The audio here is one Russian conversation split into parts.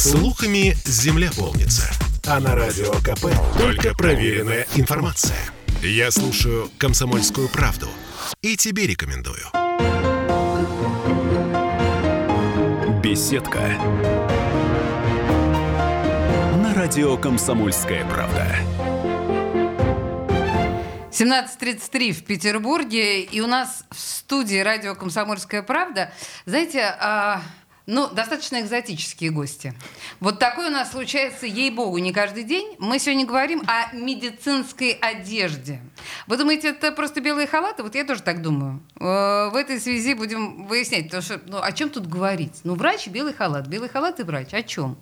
Слухами земля полнится. А на радио КП только проверенная информация. Я слушаю «Комсомольскую правду» и тебе рекомендую. Беседка. На радио «Комсомольская правда». 17.33 в Петербурге, и у нас в студии радио «Комсомольская правда». Знаете, а, ну, достаточно экзотические гости. Вот такое у нас случается, ей-богу, не каждый день. Мы сегодня говорим о медицинской одежде. Вы думаете, это просто белые халаты? Вот я тоже так думаю. Э, в этой связи будем выяснять, потому что, ну, о чем тут говорить? Ну, врач и белый халат. Белый халат и врач. О чем?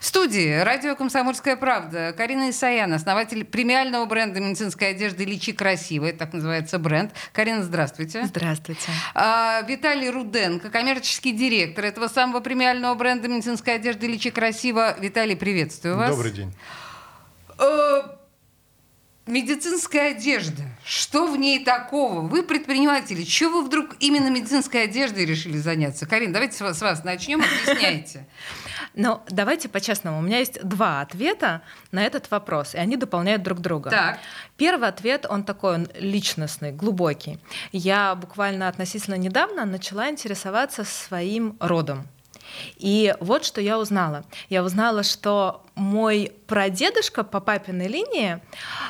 В студии радио «Комсомольская правда» Карина Исаян, основатель премиального бренда медицинской одежды «Лечи красиво». Это так называется бренд. Карина, здравствуйте. Здравствуйте. А, Виталий Руденко, коммерческий директор этого самого самого премиального бренда медицинской одежды «Лечи красиво». Виталий, приветствую вас. Добрый день. Э, медицинская одежда. Что в ней такого? Вы предприниматели. Чего вы вдруг именно медицинской одеждой решили заняться? Карин, давайте с вас, с вас начнем. Объясняйте. Ну, давайте по-честному. У меня есть два ответа на этот вопрос, и они дополняют друг друга. Так. Первый ответ, он такой, он личностный, глубокий. Я буквально относительно недавно начала интересоваться своим родом. И вот что я узнала. Я узнала, что мой прадедушка по папиной линии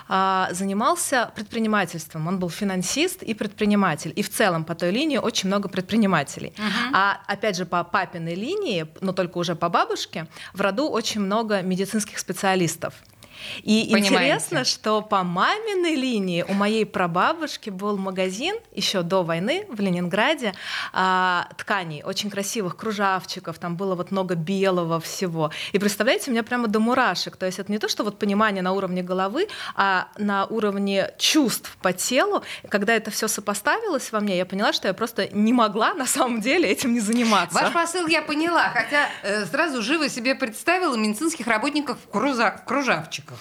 а, занимался предпринимательством. Он был финансист и предприниматель. И в целом по той линии очень много предпринимателей. Uh-huh. А опять же по папиной линии, но только уже по бабушке, в роду очень много медицинских специалистов. И Понимаете. интересно, что по маминой линии у моей прабабушки был магазин еще до войны в Ленинграде а, тканей, очень красивых кружавчиков, там было вот много белого всего. И представляете, у меня прямо до мурашек. То есть это не то, что вот понимание на уровне головы, а на уровне чувств по телу. Когда это все сопоставилось во мне, я поняла, что я просто не могла на самом деле этим не заниматься. Ваш посыл я поняла, хотя э, сразу живо себе представила медицинских работников в, круза, в кружавчиках кружавчиков.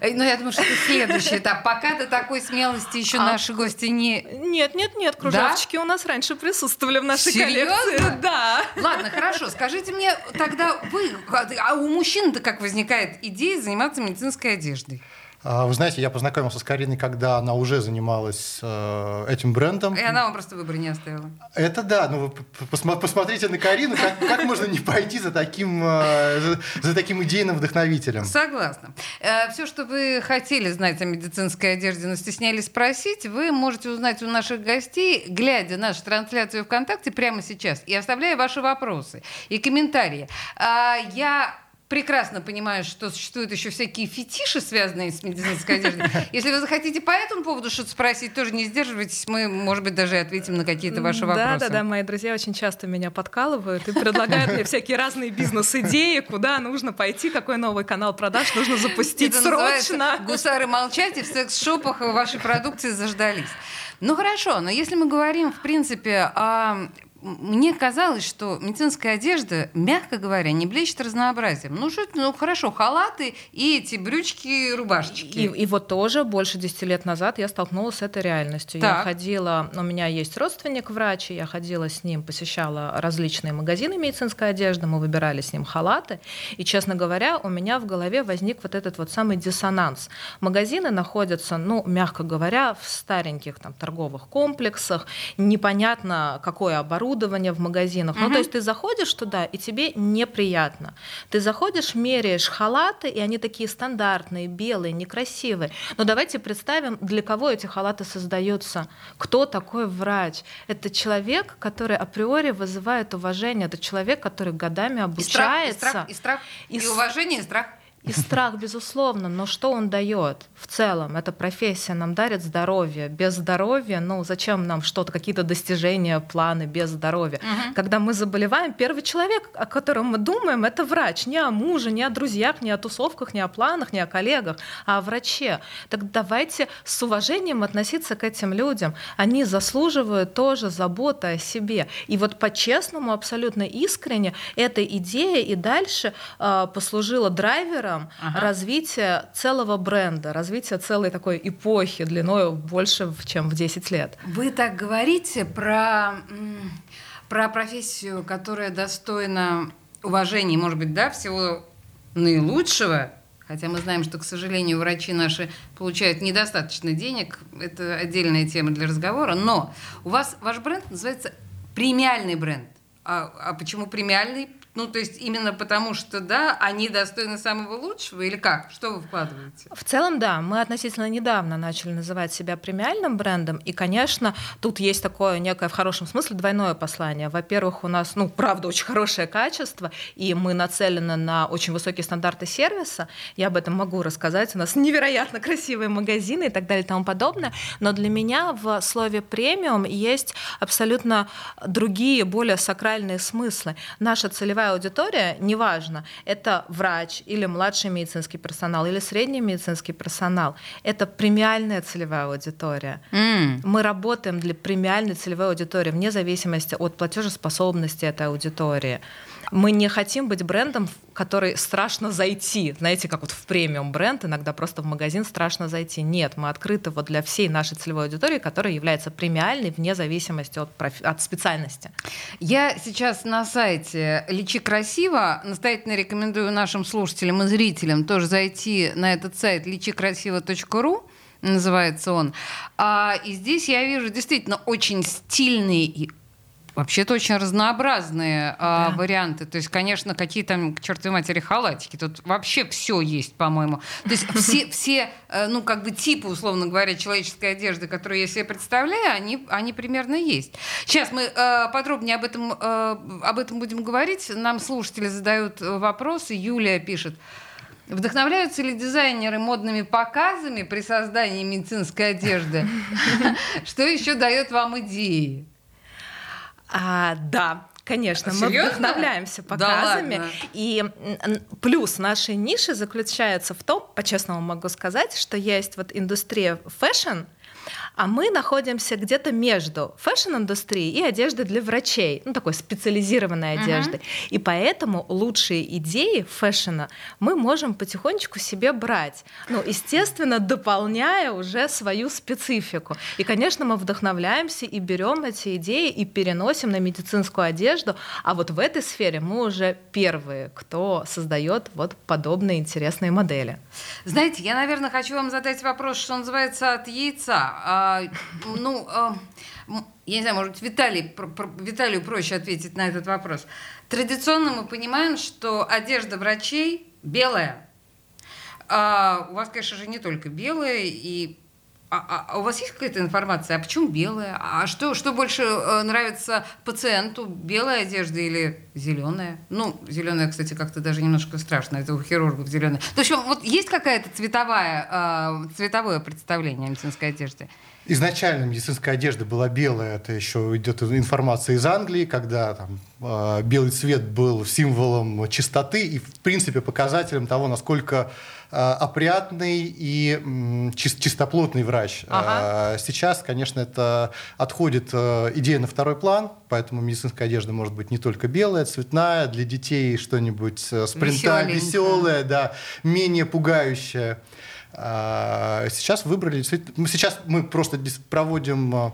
Э, ну, я думаю, что это следующий этап. Пока до такой смелости еще а... наши гости не... Нет, нет, нет, кружавчики да? у нас раньше присутствовали в нашей Серьезно? коллекции. Да. Ладно, хорошо. Скажите мне, тогда вы... А у мужчин-то как возникает идея заниматься медицинской одеждой? А, вы знаете, я познакомился с Кариной, когда она уже занималась э, этим брендом. И она вам просто выбора не оставила. Это да, ну вы посмотрите на Карину, как, как можно не пойти за таким, э, за, за таким идейным вдохновителем. Согласна. Э, все, что вы хотели знать о медицинской одежде, но стеснялись спросить, вы можете узнать у наших гостей, глядя нашу трансляцию ВКонтакте прямо сейчас и оставляя ваши вопросы и комментарии. Э, я прекрасно понимаю, что существуют еще всякие фетиши, связанные с медицинской одеждой. Если вы захотите по этому поводу что-то спросить, тоже не сдерживайтесь. Мы, может быть, даже ответим на какие-то ваши да, вопросы. Да, да, да. Мои друзья очень часто меня подкалывают и предлагают мне всякие разные бизнес-идеи, куда нужно пойти, какой новый канал продаж нужно запустить срочно. Гусары молчать и в секс-шопах вашей продукции заждались. Ну хорошо, но если мы говорим, в принципе, о мне казалось, что медицинская одежда, мягко говоря, не блещет разнообразием. Ну, что ну хорошо, халаты и эти брючки, рубашечки. И, и вот тоже больше 10 лет назад я столкнулась с этой реальностью. Так. Я ходила, у меня есть родственник врач, я ходила с ним, посещала различные магазины медицинской одежды, мы выбирали с ним халаты. И, честно говоря, у меня в голове возник вот этот вот самый диссонанс. Магазины находятся, ну, мягко говоря, в стареньких там торговых комплексах, непонятно, какое оборудование, оборудование в магазинах. Угу. Ну, то есть ты заходишь туда, и тебе неприятно. Ты заходишь, меряешь халаты, и они такие стандартные, белые, некрасивые. Но давайте представим, для кого эти халаты создаются. Кто такой врач? Это человек, который априори вызывает уважение. Это человек, который годами обучается. И страх, и страх, и, страх, и, и уважение, и страх. И страх, безусловно, но что он дает в целом? Эта профессия нам дарит здоровье. Без здоровья, ну зачем нам что-то, какие-то достижения, планы без здоровья? Угу. Когда мы заболеваем, первый человек, о котором мы думаем, это врач. Не о муже, не о друзьях, не о тусовках, не о планах, не о коллегах, а о враче. Так давайте с уважением относиться к этим людям. Они заслуживают тоже заботы о себе. И вот по-честному, абсолютно искренне, эта идея и дальше э, послужила драйвером примером ага. развития целого бренда, развития целой такой эпохи длиной больше, чем в 10 лет. Вы так говорите про, про профессию, которая достойна уважении, может быть, да, всего наилучшего, хотя мы знаем, что, к сожалению, врачи наши получают недостаточно денег, это отдельная тема для разговора, но у вас ваш бренд называется премиальный бренд. А, а почему премиальный? Ну, то есть именно потому, что, да, они достойны самого лучшего или как? Что вы вкладываете? В целом, да, мы относительно недавно начали называть себя премиальным брендом, и, конечно, тут есть такое некое в хорошем смысле двойное послание. Во-первых, у нас, ну, правда, очень хорошее качество, и мы нацелены на очень высокие стандарты сервиса. Я об этом могу рассказать. У нас невероятно красивые магазины и так далее и тому подобное. Но для меня в слове премиум есть абсолютно другие, более сакральные смыслы. Наша целевая целевая аудитория, неважно, это врач или младший медицинский персонал или средний медицинский персонал, это премиальная целевая аудитория. Mm. Мы работаем для премиальной целевой аудитории вне зависимости от платежеспособности этой аудитории. Мы не хотим быть брендом, в который страшно зайти. Знаете, как вот в премиум бренд, иногда просто в магазин страшно зайти. Нет, мы открыты вот для всей нашей целевой аудитории, которая является премиальной вне зависимости от, профи- от специальности. Я сейчас на сайте «Лечи красиво». Настоятельно рекомендую нашим слушателям и зрителям тоже зайти на этот сайт лечикрасиво.ру называется он. А, и здесь я вижу действительно очень стильный и Вообще-то очень разнообразные а, да. а, варианты. То есть, конечно, какие там, к чертовой матери, халатики. Тут вообще все есть, по-моему. То есть все, все, э, ну, как бы типы, условно говоря, человеческой одежды, которые я себе представляю, они, они примерно есть. Сейчас мы э, подробнее об этом, э, об этом будем говорить. Нам слушатели задают вопросы. Юлия пишет. Вдохновляются ли дизайнеры модными показами при создании медицинской одежды? Что еще дает вам идеи? А, да, Конечно, Серьезно? мы вдохновляемся показами. Да и плюс нашей ниши заключается в том, по-честному могу сказать, что есть вот индустрия фэшн, а мы находимся где-то между фэшн-индустрией и одеждой для врачей, ну такой специализированной одежды. Uh-huh. И поэтому лучшие идеи фэшна мы можем потихонечку себе брать. Ну, естественно, дополняя уже свою специфику. И, конечно, мы вдохновляемся и берем эти идеи и переносим на медицинскую одежду. А вот в этой сфере мы уже первые, кто создает вот подобные интересные модели. Знаете, я, наверное, хочу вам задать вопрос, что называется, от яйца а, ну, а, я не знаю, может, Виталий, Виталию проще ответить на этот вопрос. Традиционно мы понимаем, что одежда врачей белая. А у вас, конечно же, не только белая, и а, а, а у вас есть какая-то информация, а почему белая? А что, что больше э, нравится пациенту, белая одежда или зеленая? Ну, зеленая, кстати, как-то даже немножко страшно, это у хирургов зеленая. То есть вот есть какая-то цветовая, э, цветовое представление о медицинской одежде? Изначально медицинская одежда была белая, это еще идет информация из Англии, когда там, э, белый цвет был символом чистоты и, в принципе, показателем того, насколько опрятный и э, чистоплотный врач. Ага. Э, сейчас, конечно, это отходит э, идея на второй план, поэтому медицинская одежда может быть не только белая, цветная, для детей что-нибудь э, с принта веселое, да, менее пугающее. А, сейчас выбрали, сейчас мы просто проводим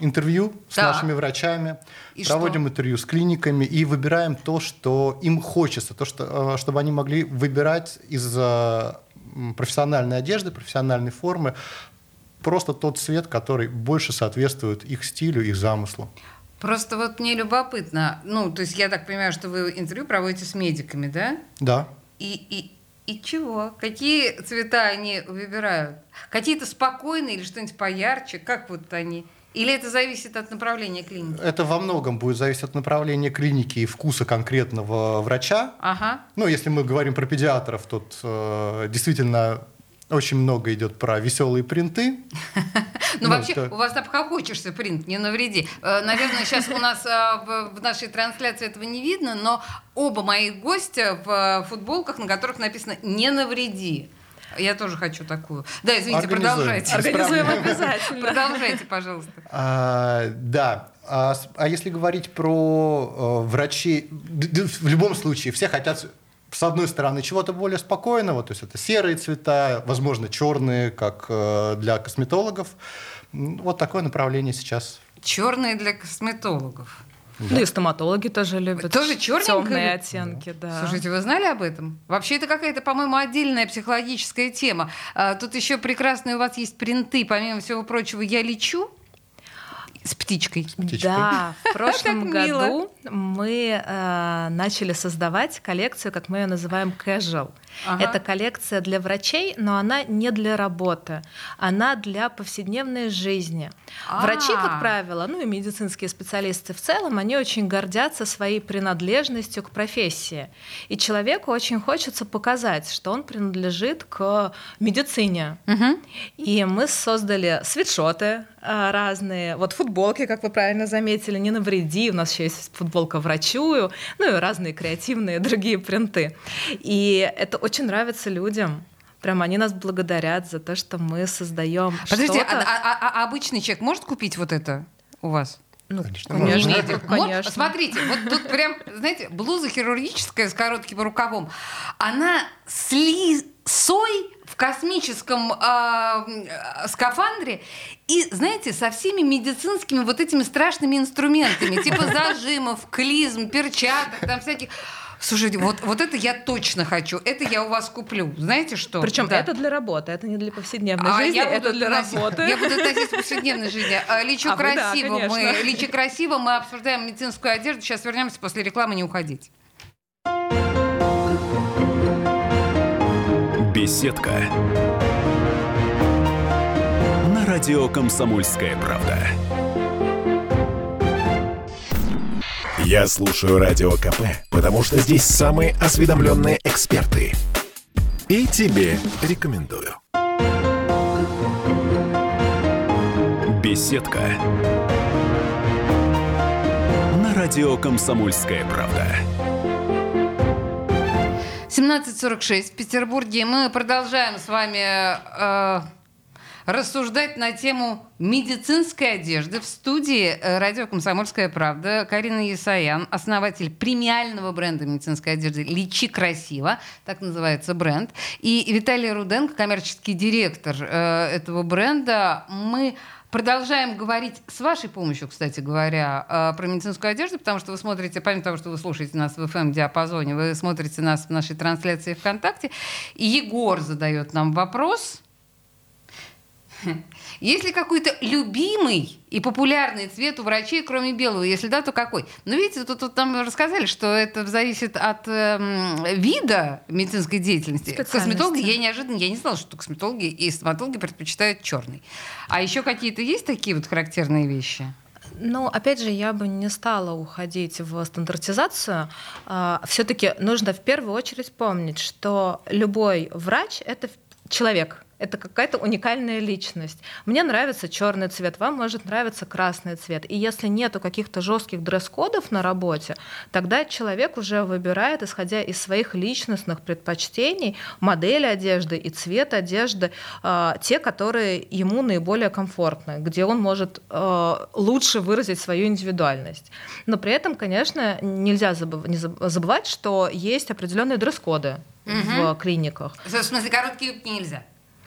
интервью с да. нашими врачами, и проводим что? интервью с клиниками и выбираем то, что им хочется, то, что, а, чтобы они могли выбирать из профессиональной одежды, профессиональной формы просто тот цвет, который больше соответствует их стилю, их замыслу. Просто вот мне любопытно, ну, то есть я так понимаю, что вы интервью проводите с медиками, да? Да. И, и, и чего? Какие цвета они выбирают? Какие-то спокойные или что-нибудь поярче? Как вот они? Или это зависит от направления клиники? Это во многом будет зависеть от направления клиники и вкуса конкретного врача. Ага. Ну, если мы говорим про педиатров, тут э, действительно очень много идет про веселые принты. Ну, вообще, у вас обхохочешься принт, не навреди. Э, наверное, сейчас у нас э, в нашей трансляции этого не видно, но оба моих гостя в э, футболках, на которых написано «не навреди». Я тоже хочу такую. Да, извините, продолжайте. Организуем обязательно. Продолжайте, пожалуйста. А, да. А, а если говорить про э, врачей, в любом случае, все хотят с одной стороны, чего-то более спокойного, то есть это серые цвета, возможно, черные, как э, для косметологов. Вот такое направление сейчас. Черные для косметологов. Да. Ну и стоматологи тоже любят. Тоже черненькие? Темные оттенки, да. Слушайте, вы знали об этом? Вообще это какая-то, по-моему, отдельная психологическая тема. А, тут еще прекрасные у вас есть принты, помимо всего прочего, я лечу. С птичкой. С птичкой. Да, в прошлом году мы э, начали создавать коллекцию, как мы ее называем, casual. Ага. Это коллекция для врачей, но она не для работы, она для повседневной жизни. А-а-а. Врачи, как правило, ну и медицинские специалисты в целом, они очень гордятся своей принадлежностью к профессии. И человеку очень хочется показать, что он принадлежит к медицине. Угу. И мы создали свитшоты а, разные, вот футболки, как вы правильно заметили, не навреди, у нас еще есть футболка врачую, ну и разные креативные другие принты. И это очень нравится людям. Прям они нас благодарят за то, что мы создаем. Подождите, а, а, а обычный человек может купить вот это у вас? Ну, конечно, конечно. конечно. Смотрите, вот тут прям, знаете, блуза хирургическая с коротким рукавом, она с лисой в космическом э, скафандре и, знаете, со всеми медицинскими вот этими страшными инструментами, типа зажимов, клизм, перчаток, там всяких. Слушайте, вот, вот это я точно хочу. Это я у вас куплю. Знаете что? Причем да. это для работы, это не для повседневной а жизни, это для относить, работы. Я буду относиться к повседневной жизни. А, лечу а красиво. Вы, да, мы, лечи красиво, мы обсуждаем медицинскую одежду. Сейчас вернемся после рекламы, не уходить. Беседка. На радио «Комсомольская правда». Я слушаю Радио КП, потому что здесь самые осведомленные эксперты. И тебе рекомендую. Беседка. На радио «Комсомольская правда». 17.46 в Петербурге. Мы продолжаем с вами э, рассуждать на тему медицинской одежды в студии э, радио «Комсомольская правда». Карина Ясаян, основатель премиального бренда медицинской одежды «Лечи красиво», так называется бренд. И Виталий Руденко, коммерческий директор э, этого бренда. Мы продолжаем говорить с вашей помощью, кстати говоря, э, про медицинскую одежду, потому что вы смотрите, помимо того, что вы слушаете нас в FM-диапазоне, вы смотрите нас в нашей трансляции ВКонтакте. И Егор задает нам вопрос – есть ли какой-то любимый и популярный цвет у врачей, кроме белого? Если да, то какой? Ну, видите, тут, тут нам рассказали, что это зависит от э, вида медицинской деятельности. Косметологи, я неожиданно, я не знала, что косметологи и стоматологи предпочитают черный. А еще какие-то есть такие вот характерные вещи? Ну, опять же, я бы не стала уходить в стандартизацию. А, Все-таки нужно в первую очередь помнить, что любой врач это человек, это какая-то уникальная личность. Мне нравится черный цвет, вам может нравиться красный цвет. И если нету каких-то жестких дресс-кодов на работе, тогда человек уже выбирает, исходя из своих личностных предпочтений, модель одежды и цвет одежды, э, те, которые ему наиболее комфортны, где он может э, лучше выразить свою индивидуальность. Но при этом, конечно, нельзя забывать, что есть определенные дресс-коды угу. в клиниках. В смысле, короткие юбки нельзя?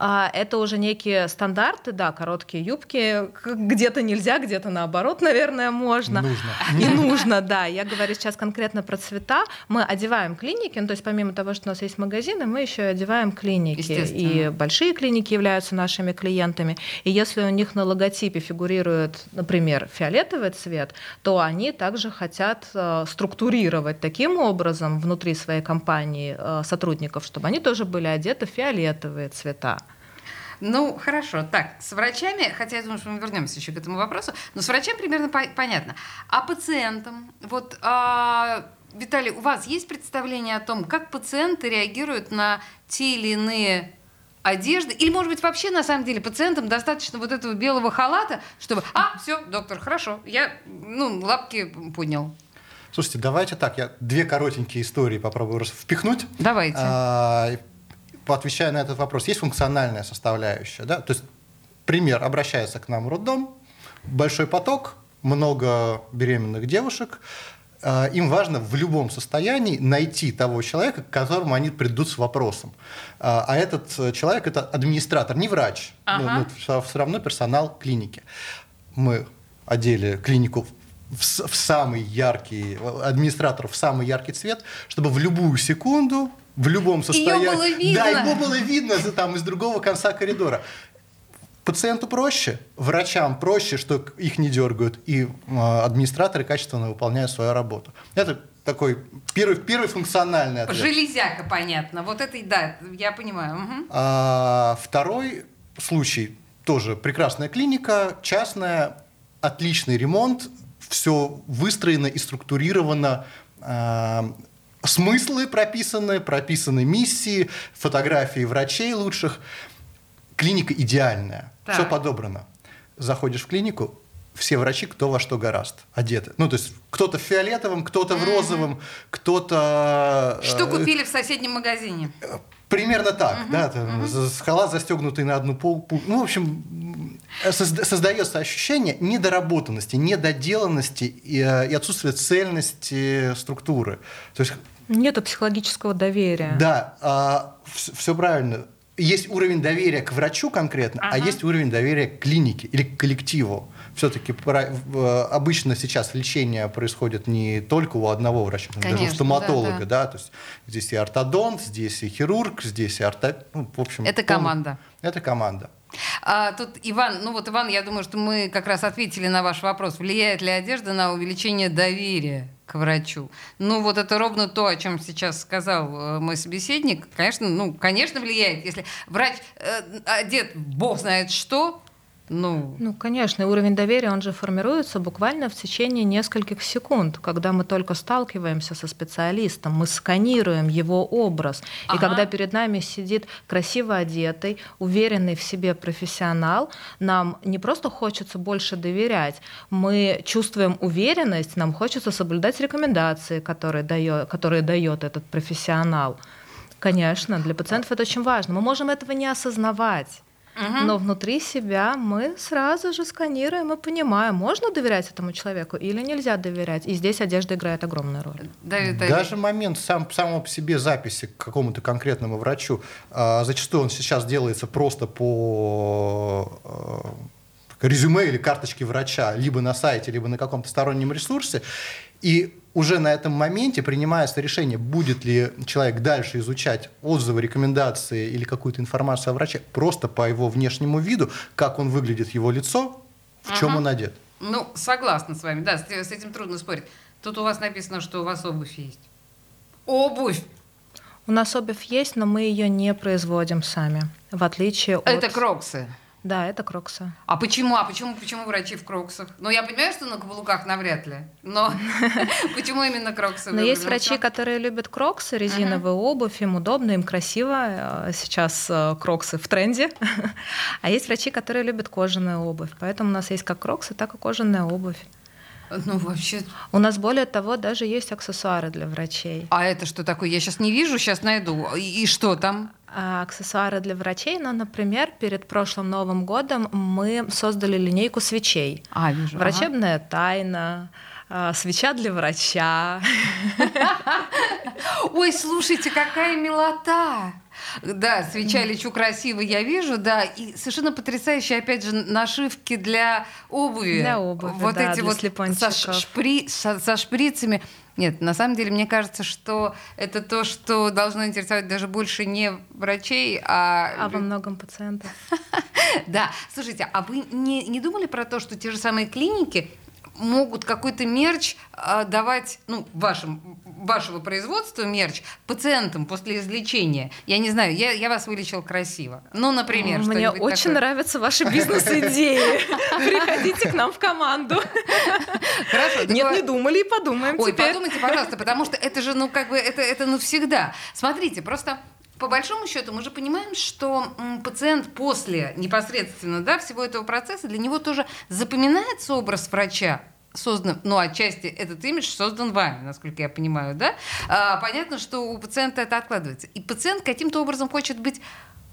А это уже некие стандарты, да, короткие юбки. Где-то нельзя, где-то наоборот, наверное, можно. Нужно. И нужно, да. Я говорю сейчас конкретно про цвета. Мы одеваем клиники, ну, то есть помимо того, что у нас есть магазины, мы еще одеваем клиники. И большие клиники являются нашими клиентами. И если у них на логотипе фигурирует, например, фиолетовый цвет, то они также хотят э, структурировать таким образом внутри своей компании э, сотрудников, чтобы они тоже были одеты в фиолетовые цвета. Ну, хорошо. Так, с врачами, хотя я думаю, что мы вернемся еще к этому вопросу, но с врачами примерно по- понятно. А пациентам, вот, а, Виталий, у вас есть представление о том, как пациенты реагируют на те или иные одежды? Или, может быть, вообще, на самом деле, пациентам достаточно вот этого белого халата, чтобы, а, все, доктор, хорошо, я, ну, лапки поднял. Слушайте, давайте так, я две коротенькие истории попробую впихнуть. Давайте. А, отвечая на этот вопрос, есть функциональная составляющая. Да? То есть, пример, обращается к нам роддом, большой поток, много беременных девушек, э, им важно в любом состоянии найти того человека, к которому они придут с вопросом. Э, а этот человек – это администратор, не врач, ага. ну, ну, все равно персонал клиники. Мы одели клинику в, в самый яркий, администратор в самый яркий цвет, чтобы в любую секунду, в любом состоянии... Её было видно. Да, его было видно там из другого конца коридора. Пациенту проще, врачам проще, что их не дергают, и э, администраторы качественно выполняют свою работу. Это такой первый, первый функциональный ответ. Железяка, понятно. Вот это, и да, я понимаю. Мгм. А, второй случай, тоже прекрасная клиника, частная, отличный ремонт, все выстроено и структурировано, а, смыслы прописаны, прописаны миссии, фотографии врачей лучших. Клиника идеальная, Так. все подобрано. Заходишь в клинику, все врачи кто во что гораст, одеты. Ну, то есть кто-то в фиолетовом, кто-то в розовом, кто-то... Что э, купили в соседнем магазине? Примерно так, да, там, с- халат застегнутый на одну пол, пу- ну, в общем, создается ощущение недоработанности, недоделанности и, э, и отсутствия цельности структуры. То есть, Нету психологического доверия. да, все правильно. Есть уровень доверия к врачу конкретно, а Ага. есть уровень доверия к клинике или к коллективу. Все-таки обычно сейчас лечение происходит не только у одного врача, но даже у Конечно, стоматолога, да, да, то есть здесь и ортодонт, здесь и хирург, здесь и орто... ну, в общем, Это команда. Это команда. А, тут Иван, ну вот Иван, я думаю, что мы как раз ответили на ваш вопрос. Влияет ли одежда на увеличение доверия к врачу? Ну вот это ровно то, о чем сейчас сказал э, мой собеседник. Конечно, ну, конечно влияет. Если врач э, одет бог знает что, ну, Ну, конечно, уровень доверия, он же формируется буквально в течение нескольких секунд, когда мы только сталкиваемся со специалистом, мы сканируем его образ. Ага. И когда перед нами сидит красиво одетый, уверенный в себе профессионал, нам не просто хочется больше доверять, мы чувствуем уверенность, нам хочется соблюдать рекомендации, которые дает, которые дает этот профессионал. Конечно, для пациентов это очень важно. Мы можем этого не осознавать. Но внутри себя мы сразу же сканируем и понимаем, можно доверять этому человеку или нельзя доверять. И здесь одежда играет огромную роль. Давид, Давид. Даже момент сам, самого по себе записи к какому-то конкретному врачу, а, зачастую он сейчас делается просто по а, резюме или карточке врача, либо на сайте, либо на каком-то стороннем ресурсе. И уже на этом моменте принимается решение, будет ли человек дальше изучать отзывы, рекомендации или какую-то информацию о враче просто по его внешнему виду, как он выглядит, его лицо, в чем Ага. он одет. Ну, согласна с вами, да, с, с этим трудно спорить. Тут у вас написано, что у вас обувь есть. Обувь! У нас обувь есть, но мы ее не производим сами, в отличие от... Это кроксы. Да, это кроксы. А почему? А почему, почему врачи в кроксах? Ну, я понимаю, что на каблуках навряд ли, но почему именно кроксы? Но есть врачи, которые любят кроксы, резиновую обувь, им удобно, им красиво. Э, Сейчас э, кроксы в тренде. А есть врачи, которые любят кожаную обувь. Поэтому у нас есть как кроксы, так и кожаная обувь. Ну, вообще... У нас, более того, даже есть аксессуары для врачей. А это что такое? Я сейчас не вижу, сейчас найду. И, и что там? А аксессуары для врачей, ну, например, перед прошлым Новым годом мы создали линейку свечей. А, вижу. ага. Врачебная тайна, а, свеча для врача. Ой, слушайте, какая милота! Да, свеча лечу красиво, я вижу, да, и совершенно потрясающие, опять же, нашивки для обуви. Для обуви, вот да, эти вот со, шпри- со- со шприцами. Нет, на самом деле, мне кажется, что это то, что должно интересовать даже больше не врачей, а... А во многом пациентов. Да, слушайте, а вы не думали про то, что те же самые клиники могут какой-то мерч а, давать, ну, вашим, вашего производства мерч пациентам после излечения? Я не знаю, я, я вас вылечил красиво. Ну, например, Мне очень такое. нравятся ваши бизнес-идеи. Приходите к нам в команду. Хорошо, Нет, не думали и подумаем Ой, подумайте, пожалуйста, потому что это же, ну, как бы, это, это навсегда. Смотрите, просто по большому счету мы же понимаем, что пациент после непосредственно да, всего этого процесса, для него тоже запоминается образ врача, создан, ну, отчасти этот имидж создан вами, насколько я понимаю, да? А, понятно, что у пациента это откладывается. И пациент каким-то образом хочет быть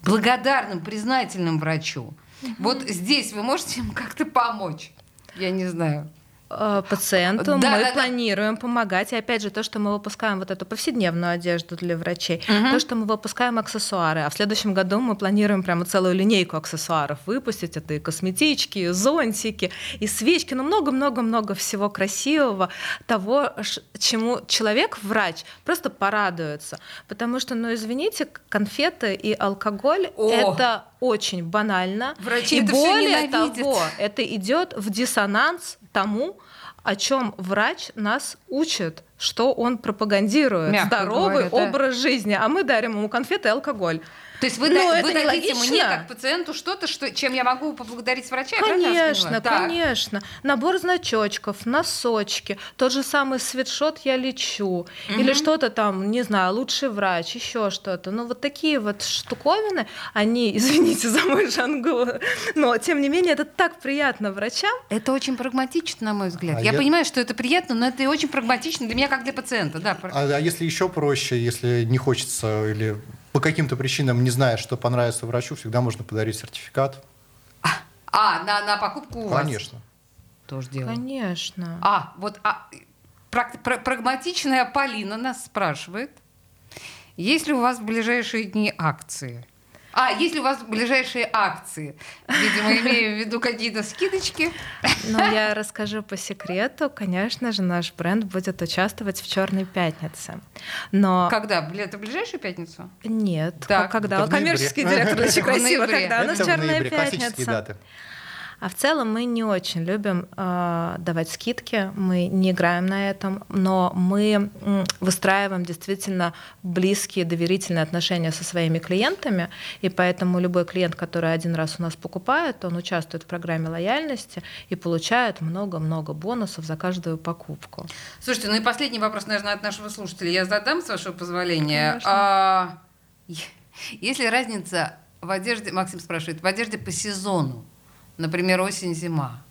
благодарным, признательным врачу. Вот здесь вы можете ему как-то помочь? Я не знаю. Э, пациенту да, мы да, планируем да. помогать. И опять же, то, что мы выпускаем вот эту повседневную одежду для врачей, угу. то, что мы выпускаем аксессуары. А в следующем году мы планируем прямо целую линейку аксессуаров выпустить. Это и косметички, и зонтики, и свечки, ну много-много-много всего красивого, того, чему человек, врач, просто порадуется. Потому что, ну извините, конфеты и алкоголь О! это очень банально. Врачи и это более того, это идет в диссонанс тому, о чем врач нас учит, что он пропагандирует Мягко здоровый говоря, образ да. жизни, а мы дарим ему конфеты и алкоголь. То есть вы, Но да, вы дадите логично. мне, как пациенту, что-то, что, чем я могу поблагодарить врача? Конечно, конечно. Набор значочков, носочки, тот же самый свитшот я лечу. Угу. Или что-то там, не знаю, лучший врач, еще что-то. Ну, вот такие вот штуковины, они, извините за мой жангу, но, тем не менее, это так приятно врачам. Это очень прагматично, на мой взгляд. А я, я понимаю, что это приятно, но это и очень прагматично для меня, как для пациента. Да. А, а если еще проще, если не хочется или по каким-то причинам не зная, что понравится врачу, всегда можно подарить сертификат. А, на, на покупку у вас? Конечно. Тоже дело. Конечно. А, вот а, праг- пр- прагматичная Полина нас спрашивает, есть ли у вас в ближайшие дни акции? А, если у вас ближайшие акции, видимо, имею в виду какие-то скидочки. Ну, я расскажу по секрету. Конечно же, наш бренд будет участвовать в Черной пятнице. Но когда? Это ближайшую пятницу? Нет. Так. Когда? Это в Коммерческий директор очень красиво. Когда у нас Черная пятница. А в целом мы не очень любим э, давать скидки, мы не играем на этом, но мы выстраиваем действительно близкие, доверительные отношения со своими клиентами, и поэтому любой клиент, который один раз у нас покупает, он участвует в программе лояльности и получает много-много бонусов за каждую покупку. Слушайте, ну и последний вопрос, наверное, от нашего слушателя я задам, с вашего позволения. Конечно. А, есть ли разница в одежде, Максим спрашивает, в одежде по сезону? Например, осень-зима.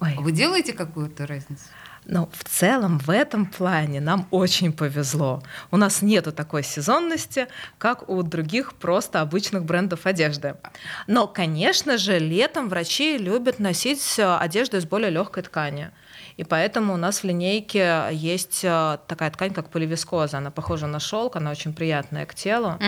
Ой. Вы делаете какую-то разницу? Но в целом в этом плане нам очень повезло. У нас нету такой сезонности, как у других просто обычных брендов одежды. Но, конечно же, летом врачи любят носить э, одежду из более легкой ткани. И поэтому у нас в линейке есть э, такая ткань, как поливискоза. Она похожа на шелк, она очень приятная к телу.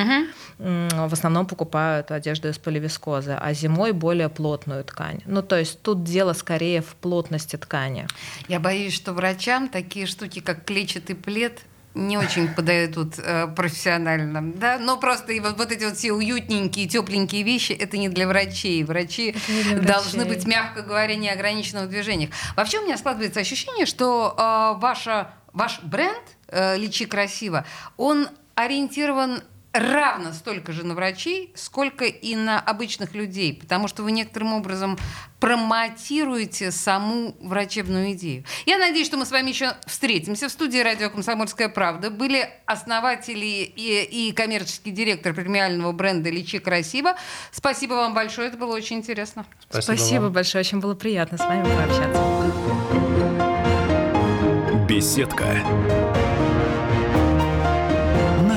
М, В основном покупают одежду из поливискозы, а зимой более плотную ткань. Ну, то есть тут дело скорее в плотности ткани. Я боюсь, что врачам такие штуки, как клетчатый плед, не очень подойдут э, профессионально, да, но просто и вот, вот эти вот все уютненькие, тепленькие вещи, это не для врачей. Врачи для должны врачей. быть, мягко говоря, не ограничены в движениях. Вообще у меня складывается ощущение, что э, ваша, ваш бренд э, «Лечи красиво», он ориентирован равно столько же на врачей, сколько и на обычных людей, потому что вы некоторым образом промотируете саму врачебную идею. Я надеюсь, что мы с вами еще встретимся в студии радио «Комсомольская правда». Были основатели и, и коммерческий директор премиального бренда «Лечи красиво». Спасибо вам большое, это было очень интересно. Спасибо, вам. большое, очень было приятно с вами пообщаться. Беседка.